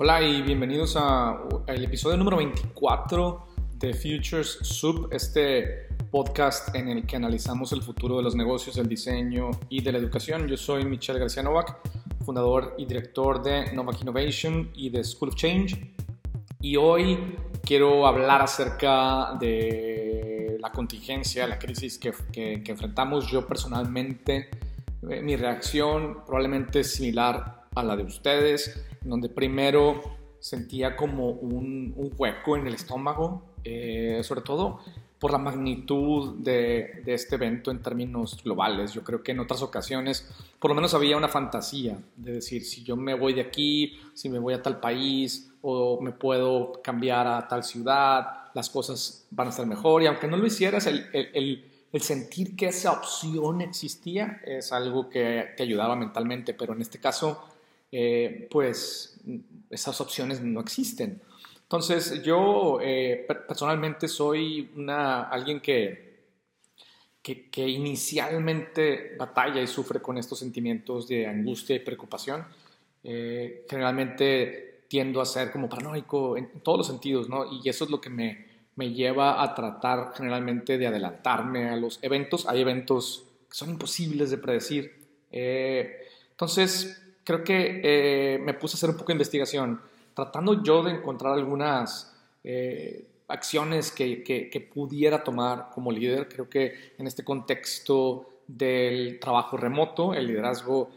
Hola y bienvenidos al episodio número 24 de Futures Sub, este podcast en el que analizamos el futuro de los negocios, el diseño y de la educación. Yo soy Michelle García Novak, fundador y director de Novak Innovation y de School of Change. Y hoy quiero hablar acerca de la contingencia, la crisis que, que, que enfrentamos yo personalmente. Eh, mi reacción probablemente es similar a la de ustedes donde primero sentía como un, hueco en el estómago, eh, sobre todo por la magnitud de, este evento en términos globales. Yo creo que en otras ocasiones por lo menos había una fantasía de decir, si yo me voy de aquí, si me voy a tal país o me puedo cambiar a tal ciudad, las cosas van a estar mejor. Y aunque no lo hicieras, el, el, el sentir que esa opción existía es algo que te ayudaba mentalmente, pero en este caso eh, pues esas opciones no existen. Entonces yo eh, personalmente soy una, alguien que, que, inicialmente batalla y sufre con estos sentimientos de angustia y preocupación. Eh, generalmente tiendo a ser como paranoico en, todos los sentidos, ¿no? Y eso es lo que me, me lleva a tratar generalmente de adelantarme a los eventos. Hay eventos que son imposibles de predecir. entonces, creo que eh, me puse a hacer un poco de investigación, tratando yo de encontrar algunas eh, acciones que, que, pudiera tomar como líder. Creo que en este contexto del trabajo remoto, el liderazgo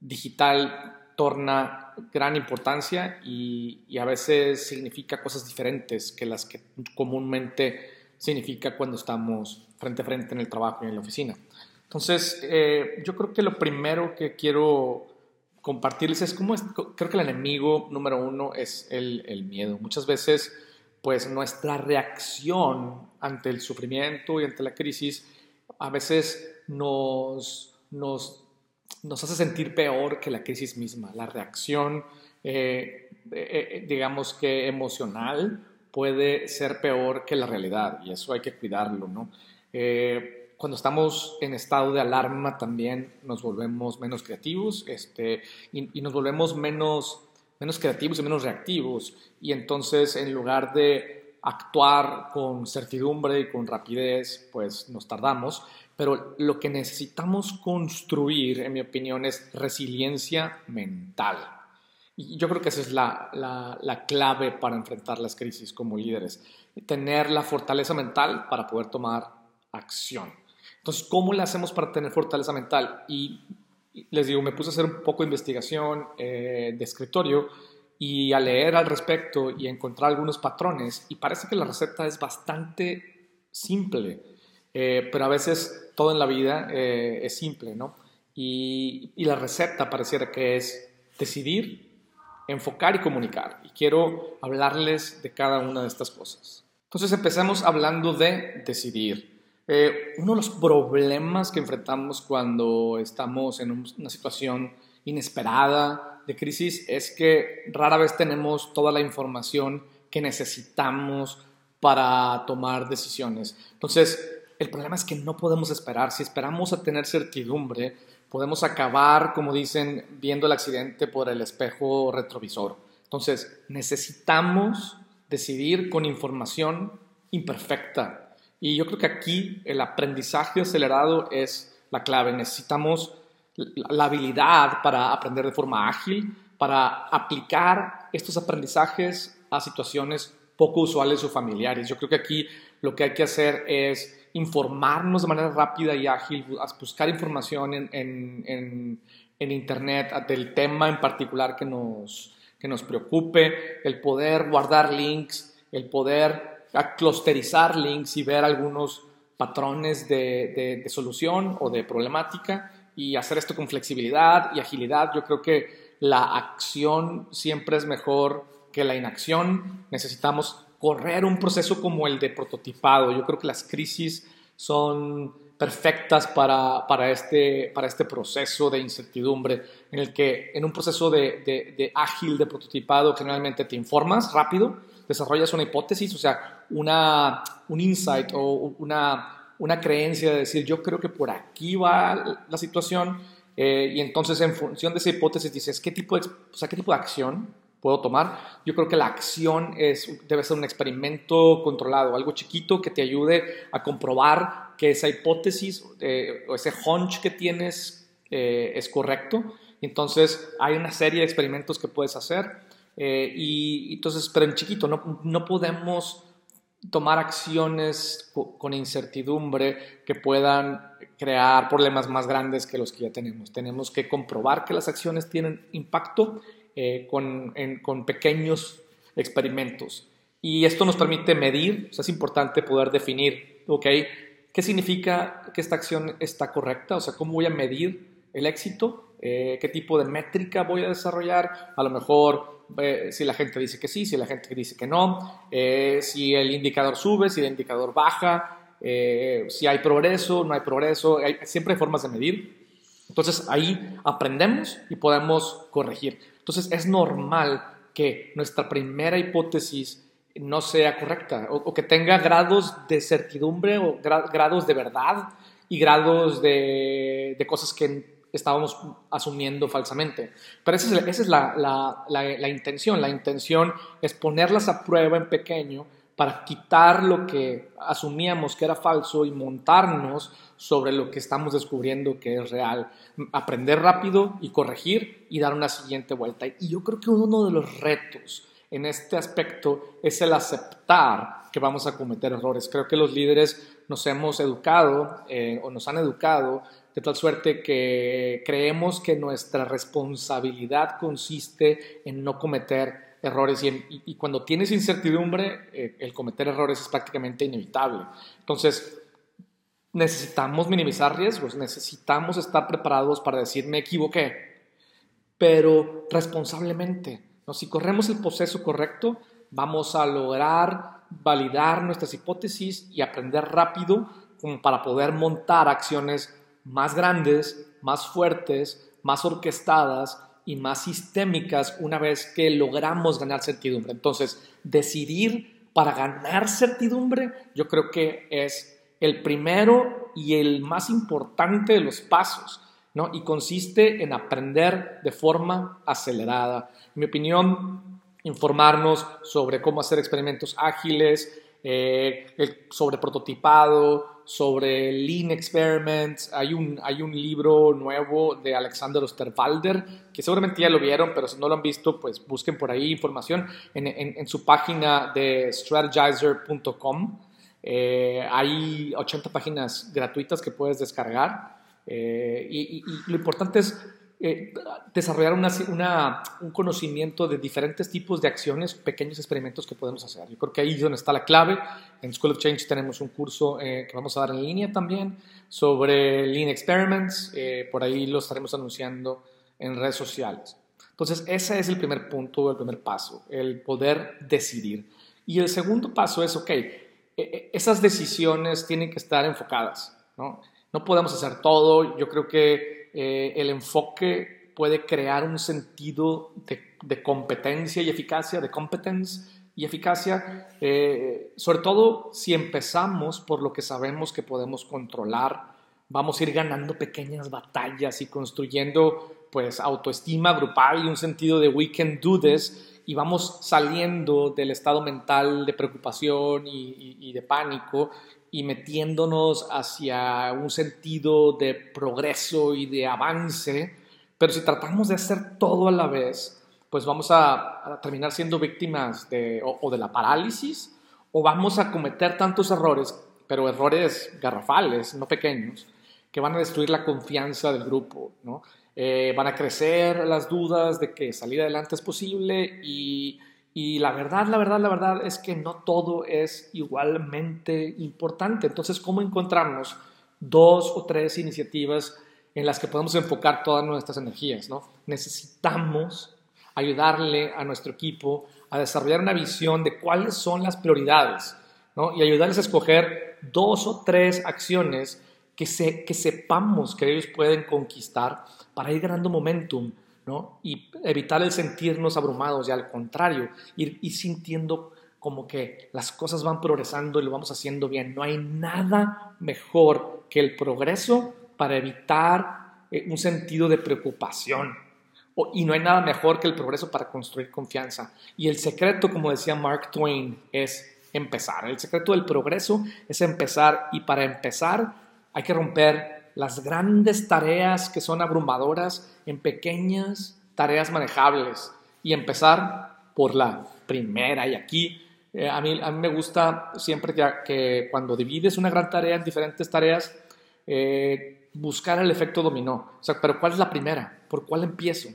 digital torna gran importancia y, y, a veces significa cosas diferentes que las que comúnmente significa cuando estamos frente a frente en el trabajo y en la oficina. Entonces, eh, yo creo que lo primero que quiero compartirles es como, creo que el enemigo número uno es el, el, miedo. Muchas veces, pues nuestra reacción ante el sufrimiento y ante la crisis a veces nos, nos, nos hace sentir peor que la crisis misma. La reacción, eh, eh, eh, digamos que emocional, puede ser peor que la realidad y eso hay que cuidarlo, ¿no? Cuando estamos en estado de alarma también nos volvemos menos creativos este, y, nos volvemos menos, menos creativos y menos reactivos. Y entonces en lugar de actuar con certidumbre y con rapidez, pues nos tardamos. Pero lo que necesitamos construir, en mi opinión, es resiliencia mental. Y yo creo que esa es la, la, la clave para enfrentar las crisis como líderes. Tener la fortaleza mental para poder tomar acción. Entonces, ¿cómo le hacemos para tener fortaleza mental? Y les digo, me puse a hacer un poco de investigación eh, de escritorio y a leer al respecto y a encontrar algunos patrones y parece que la receta es bastante simple, eh, pero a veces todo en la vida eh, es simple, ¿no? Y, y, la receta pareciera que es decidir, enfocar y comunicar. Y quiero hablarles de cada una de estas cosas. Entonces empezamos hablando de decidir. Eh, uno de los problemas que enfrentamos cuando estamos en una situación inesperada de crisis es que rara vez tenemos toda la información que necesitamos para tomar decisiones. Entonces, el problema es que no podemos esperar. Si esperamos a tener certidumbre, podemos acabar, como dicen, viendo el accidente por el espejo retrovisor. Entonces, necesitamos decidir con información imperfecta, y yo creo que aquí el aprendizaje acelerado es la clave. Necesitamos la habilidad para aprender de forma ágil, para aplicar estos aprendizajes a situaciones poco usuales o familiares. Yo creo que aquí lo que hay que hacer es informarnos de manera rápida y ágil, buscar información en, en, en, Internet del tema en particular que nos, que nos preocupe, el poder guardar links, el poder a clusterizar links y ver algunos patrones de, solución o de problemática y hacer esto con flexibilidad y agilidad. Yo creo que la acción siempre es mejor que la inacción. Necesitamos correr un proceso como el de prototipado. Yo creo que las crisis son perfectas para, para, este, para este proceso de incertidumbre, en el que en un proceso de, de ágil, de prototipado, generalmente te informas rápido, desarrollas una hipótesis, o sea, una, un insight o una, una creencia de decir, yo creo que por aquí va la situación, eh, y entonces en función de esa hipótesis dices, ¿qué tipo de, o sea, ¿qué tipo de acción puedo tomar. Yo creo que la acción es, debe ser un experimento controlado, algo chiquito que te ayude a comprobar que esa hipótesis eh, o ese hunch que tienes eh, es correcto. Entonces hay una serie de experimentos que puedes hacer eh, y entonces, pero en chiquito, no, no podemos tomar acciones con incertidumbre que puedan crear problemas más grandes que los que ya tenemos. Tenemos que comprobar que las acciones tienen impacto eh, con, con, pequeños experimentos. Y esto nos permite medir, es importante poder definir, ¿ok? ¿Qué significa que esta acción está correcta? O sea, ¿cómo voy a medir el éxito? Eh, ¿Qué tipo de métrica voy a desarrollar? A lo mejor eh, si la gente dice que sí, si la gente dice que no, eh, si el indicador sube, si el indicador baja, eh, si hay progreso, no hay progreso, siempre hay formas de medir. Entonces ahí aprendemos y podemos corregir. Entonces es normal que nuestra primera hipótesis no sea correcta o, que tenga grados de certidumbre o grados de verdad y grados de, cosas que estábamos asumiendo falsamente. Pero esa es, la, intención. La intención es ponerlas a prueba en pequeño para quitar lo que asumíamos que era falso y montarnos sobre lo que estamos descubriendo que es real. Aprender rápido y corregir y dar una siguiente vuelta. Y yo creo que uno de los retos en este aspecto es el aceptar que vamos a cometer errores. Creo que los líderes nos hemos educado eh, o nos han educado de tal suerte que creemos que nuestra responsabilidad consiste en no cometer errores y, cuando tienes incertidumbre, eh, el cometer errores es prácticamente inevitable. Entonces, necesitamos minimizar riesgos, necesitamos estar preparados para decir me equivoqué, pero responsablemente. ¿No? Si corremos el proceso correcto, vamos a lograr validar nuestras hipótesis y aprender rápido como para poder montar acciones más grandes, más fuertes, más orquestadas y más sistémicas una vez que logramos ganar certidumbre. Entonces, decidir para ganar certidumbre, yo creo que es el primero y el más importante de los pasos, ¿no? Y consiste en aprender de forma acelerada. En mi opinión, informarnos sobre cómo hacer experimentos ágiles, eh, sobre prototipado, sobre Lean Experiments. Hay un, hay un libro nuevo de Alexander Osterwalder, que seguramente ya lo vieron, pero si no lo han visto, pues busquen por ahí información en, en, su página de strategizer.com. Eh, hay 80 páginas gratuitas que puedes descargar. Eh, y, lo importante es eh, desarrollar un conocimiento de diferentes tipos de acciones, pequeños experimentos que podemos hacer. Yo creo que ahí es donde está la clave. En School of Change tenemos un curso eh, que vamos a dar en línea también sobre Lean Experiments. Eh, por ahí lo estaremos anunciando en redes sociales. Entonces, ese es el primer punto, el primer paso, el poder decidir. Y el segundo paso es, ok, esas decisiones tienen que estar enfocadas, ¿no? No podemos hacer todo. Yo creo que eh, el enfoque puede crear un sentido de, competencia y eficacia, de competence y eficacia, eh, sobre todo si empezamos por lo que sabemos que podemos controlar, vamos a ir ganando pequeñas batallas y construyendo pues autoestima grupal y un sentido de we can do this y vamos saliendo del estado mental de preocupación y de pánico y metiéndonos hacia un sentido de progreso y de avance, pero si tratamos de hacer todo a la vez, pues vamos a, terminar siendo víctimas de, o, de la parálisis o vamos a cometer tantos errores, pero errores garrafales, no pequeños, que van a destruir la confianza del grupo, ¿no? Eh, van a crecer las dudas de que salir adelante es posible y y la verdad, la verdad, la verdad es que no todo es igualmente importante. Entonces, ¿cómo encontrarnos dos o tres iniciativas en las que podemos enfocar todas nuestras energías? ¿no? Necesitamos ayudarle a nuestro equipo a desarrollar una visión de cuáles son las prioridades ¿no? y ayudarles a escoger dos o tres acciones que, se, que sepamos que ellos pueden conquistar para ir ganando momentum y evitar el sentirnos abrumados y al contrario, ir, sintiendo como que las cosas van progresando y lo vamos haciendo bien. No hay nada mejor que el progreso para evitar eh, un sentido de preocupación y no hay nada mejor que el progreso para construir confianza. Y el secreto, como decía Mark Twain, es empezar. El secreto del progreso es empezar y para empezar hay que romper las grandes tareas que son abrumadoras en pequeñas tareas manejables y empezar por la primera. Y aquí eh, a, mí, a mí me gusta siempre que, cuando divides una gran tarea en diferentes tareas, eh, buscar el efecto dominó. O pero ¿cuál es la primera? ¿Por cuál empiezo?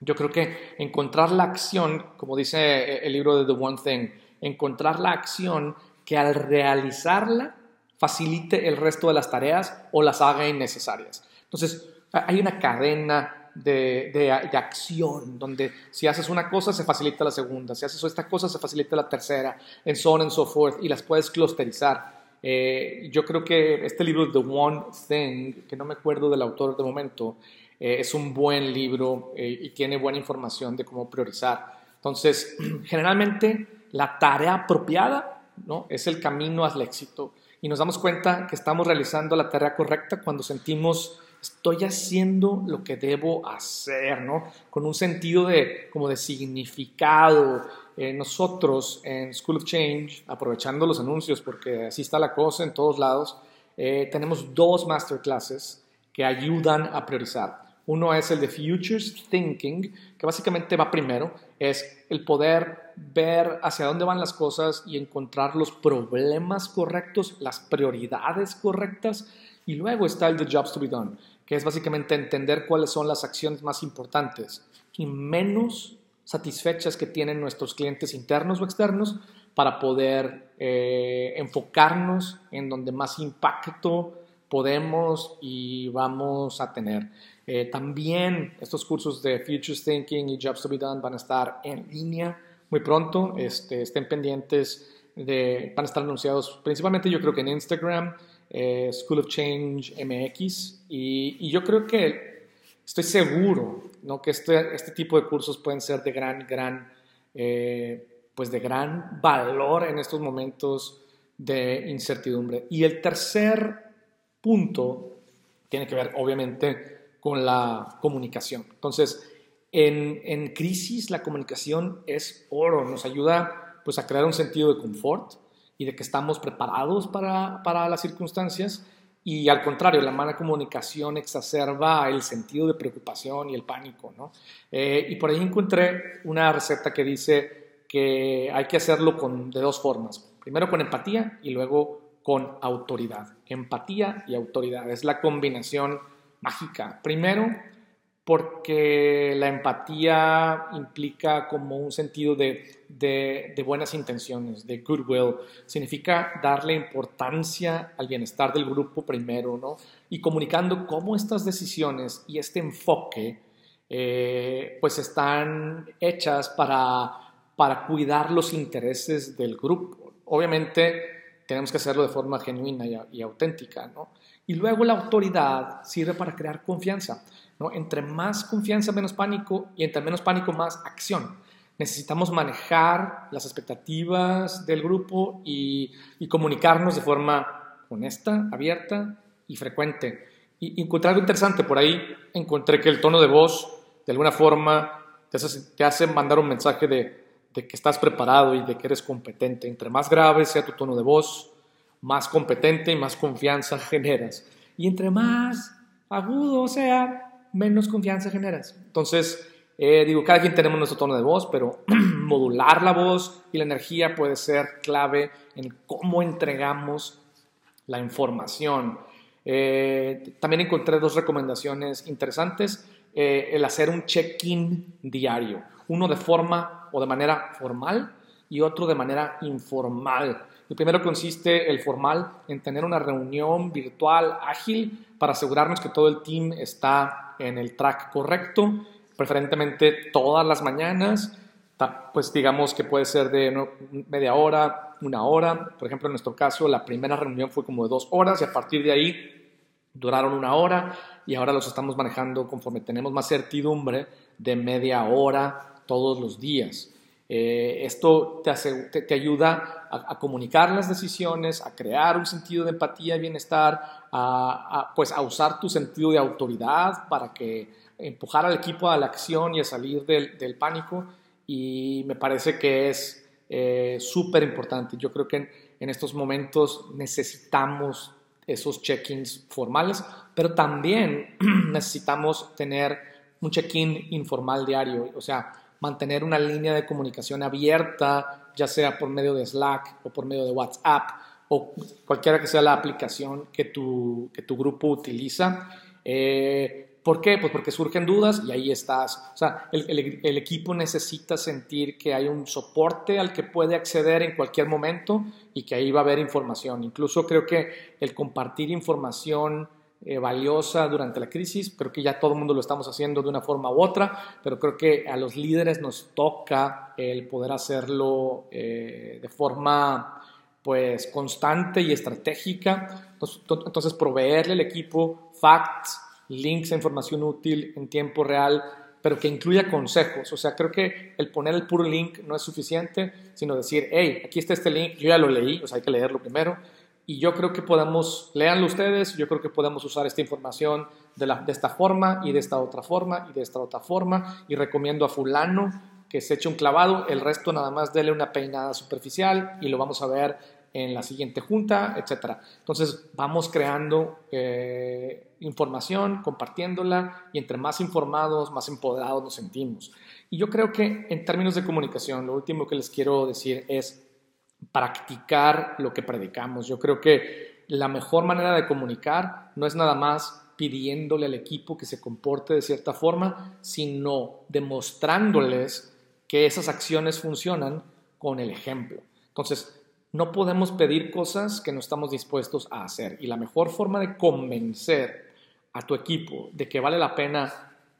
Yo creo que encontrar la acción, como dice eh, el libro de The One Thing, encontrar la acción que al realizarla facilite el resto de las tareas o las haga innecesarias. Entonces, hay una cadena de, de, acción donde si haces una cosa se facilita la segunda, si haces esta cosa se facilita la tercera, en so on and so forth, y las puedes clusterizar. Eh, yo creo que este libro, The One Thing, que no me acuerdo del autor de momento, eh, es un buen libro eh, y tiene buena información de cómo priorizar. Entonces, generalmente la tarea apropiada ¿no? es el camino al éxito y nos damos cuenta que estamos realizando la tarea correcta cuando sentimos estoy haciendo lo que debo hacer, ¿no? Con un sentido de como de significado. Eh, nosotros en School of Change, aprovechando los anuncios porque así está la cosa en todos lados, eh, tenemos dos masterclasses que ayudan a priorizar. Uno es el de Futures Thinking, que básicamente va primero, es el poder ver hacia dónde van las cosas y encontrar los problemas correctos, las prioridades correctas. Y luego está el de Jobs to be Done, que es básicamente entender cuáles son las acciones más importantes y menos satisfechas que tienen nuestros clientes internos o externos para poder eh, enfocarnos en donde más impacto podemos y vamos a tener. Eh, también estos cursos de Futures Thinking y Jobs to be Done van a estar en línea muy pronto. Este, estén pendientes de, van a estar anunciados principalmente yo creo que en Instagram, eh, School of Change MX y, yo creo que estoy seguro ¿no? que este, este tipo de cursos pueden ser de gran, gran, eh, pues de gran valor en estos momentos de incertidumbre. Y el tercer punto tiene que ver obviamente con la comunicación. Entonces, en, crisis la comunicación es oro, nos ayuda pues a crear un sentido de confort y de que estamos preparados para, las circunstancias y al contrario, la mala comunicación exacerba el sentido de preocupación y el pánico. ¿no? Eh, y por ahí encontré una receta que dice que hay que hacerlo con, de dos formas. Primero con empatía y luego con autoridad. Empatía y autoridad es la combinación mágica. Primero, porque la empatía implica como un sentido de, de, buenas intenciones, de goodwill. Significa darle importancia al bienestar del grupo primero, ¿no? Y comunicando cómo estas decisiones y este enfoque eh, pues están hechas para, para cuidar los intereses del grupo. Obviamente tenemos que hacerlo de forma genuina y, y auténtica, ¿no? Y luego la autoridad sirve para crear confianza. ¿no? Entre más confianza, menos pánico y entre menos pánico, más acción. Necesitamos manejar las expectativas del grupo y, comunicarnos de forma honesta, abierta y frecuente. Y encontré algo interesante por ahí. Encontré que el tono de voz, de alguna forma, te hace, mandar un mensaje de, de que estás preparado y de que eres competente. Entre más grave sea tu tono de voz, más competente y más confianza generas. Y entre más agudo sea, menos confianza generas. Entonces, eh, digo, cada quien tenemos nuestro tono de voz, pero modular la voz y la energía puede ser clave en cómo entregamos la información. Eh, también encontré dos recomendaciones interesantes. Eh, el hacer un check-in diario, uno de forma o de manera formal y otro de manera informal. El primero consiste, el formal, en tener una reunión virtual ágil para asegurarnos que todo el team está en el track correcto, preferentemente todas las mañanas, pues digamos que puede ser de media hora, una hora. Por ejemplo, en nuestro caso, la primera reunión fue como de dos horas y a partir de ahí duraron una hora y ahora los estamos manejando conforme tenemos más certidumbre de media hora todos los días. Eh, esto te, ayuda a, comunicar las decisiones, a crear un sentido de empatía y bienestar, a, pues a usar tu sentido de autoridad para que, empujar al equipo a la acción y a salir del, pánico y me parece que es eh, súper importante. Yo creo que en, en, estos momentos necesitamos esos check-ins formales, pero también necesitamos tener un check-in informal diario, o sea, mantener una línea de comunicación abierta, ya sea por medio de Slack o por medio de WhatsApp o cualquiera que sea la aplicación que tu, que tu grupo utiliza. Eh, ¿Por qué? Pues porque surgen dudas y ahí estás. O sea, el, equipo necesita sentir que hay un soporte al que puede acceder en cualquier momento y que ahí va a haber información. Incluso creo que el compartir información eh, valiosa durante la crisis, creo que ya todo el mundo lo estamos haciendo de una forma u otra, pero creo que a los líderes nos toca el poder hacerlo eh, de forma pues constante y estratégica. Entonces, proveerle al equipo facts, links a información útil en tiempo real, pero que incluya consejos. O sea, creo que el poner el puro link no es suficiente, sino decir, hey, aquí está este link, yo ya lo leí, o sea, hay que leerlo primero. Y yo creo que podemos, leanlo ustedes, yo creo que podemos usar esta información de, la, de esta forma y de esta otra forma y de esta otra forma. Y recomiendo a fulano que se eche un clavado, el resto nada más dele una peinada superficial y lo vamos a ver en la siguiente junta, etcétera. Entonces vamos creando eh, información, compartiéndola y entre más informados, más empoderados nos sentimos. Y yo creo que en términos de comunicación, lo último que les quiero decir es practicar lo que predicamos. Yo creo que la mejor manera de comunicar no es nada más pidiéndole al equipo que se comporte de cierta forma, sino demostrándoles que esas acciones funcionan con el ejemplo. Entonces, no podemos pedir cosas que no estamos dispuestos a hacer. Y la mejor forma de convencer a tu equipo de que vale la pena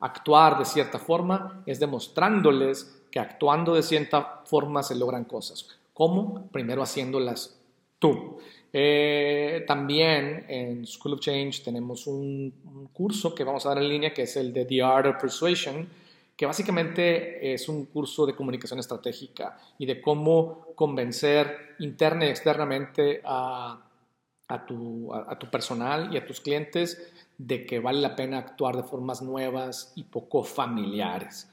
actuar de cierta forma es demostrándoles que actuando de cierta forma se logran cosas. ¿Cómo? Primero haciéndolas tú. Eh, también en School of Change tenemos un, un, curso que vamos a dar en línea que es el de The Art of Persuasion, que básicamente es un curso de comunicación estratégica y de cómo convencer interna y externamente a, tu, personal y a tus clientes de que vale la pena actuar de formas nuevas y poco familiares.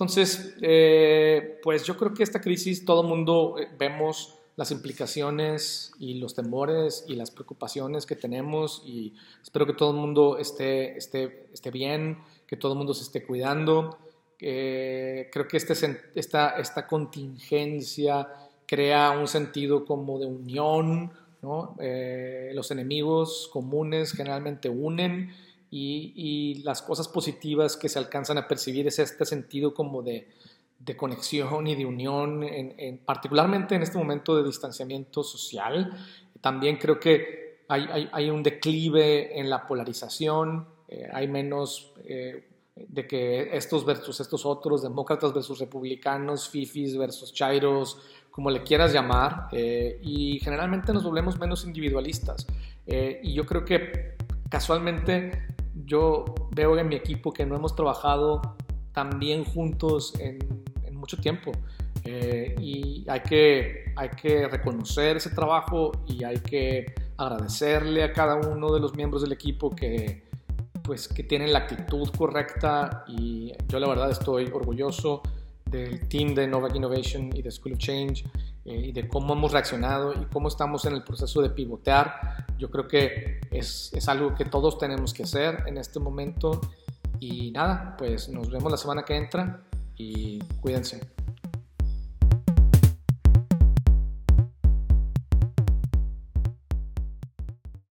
Entonces, eh, pues yo creo que esta crisis, todo el mundo eh, vemos las implicaciones y los temores y las preocupaciones que tenemos y espero que todo el mundo esté, esté, esté bien, que todo el mundo se esté cuidando creo que este, esta, esta contingencia crea un sentido como de unión, ¿no? Eh, los enemigos comunes generalmente unen y, las cosas positivas que se alcanzan a percibir es este sentido como de, de conexión y de unión, en, particularmente en este momento de distanciamiento social. También creo que hay, hay, hay un declive en la polarización, eh, hay menos eh, de que estos versus estos otros, demócratas versus republicanos, fifis versus chairos, como le quieras llamar, eh, y generalmente nos volvemos menos individualistas. Eh, y yo creo que casualmente yo veo en mi equipo que no hemos trabajado tan bien juntos en, mucho tiempo. Eh, y hay que, hay que reconocer ese trabajo y hay que agradecerle a cada uno de los miembros del equipo que, pues que tienen la actitud correcta y yo la verdad estoy orgulloso del team de Novak Innovation y de School of Change eh, y de cómo hemos reaccionado y cómo estamos en el proceso de pivotear. Yo creo que es, es algo que todos tenemos que hacer en este momento y nada, pues nos vemos la semana que entra y cuídense.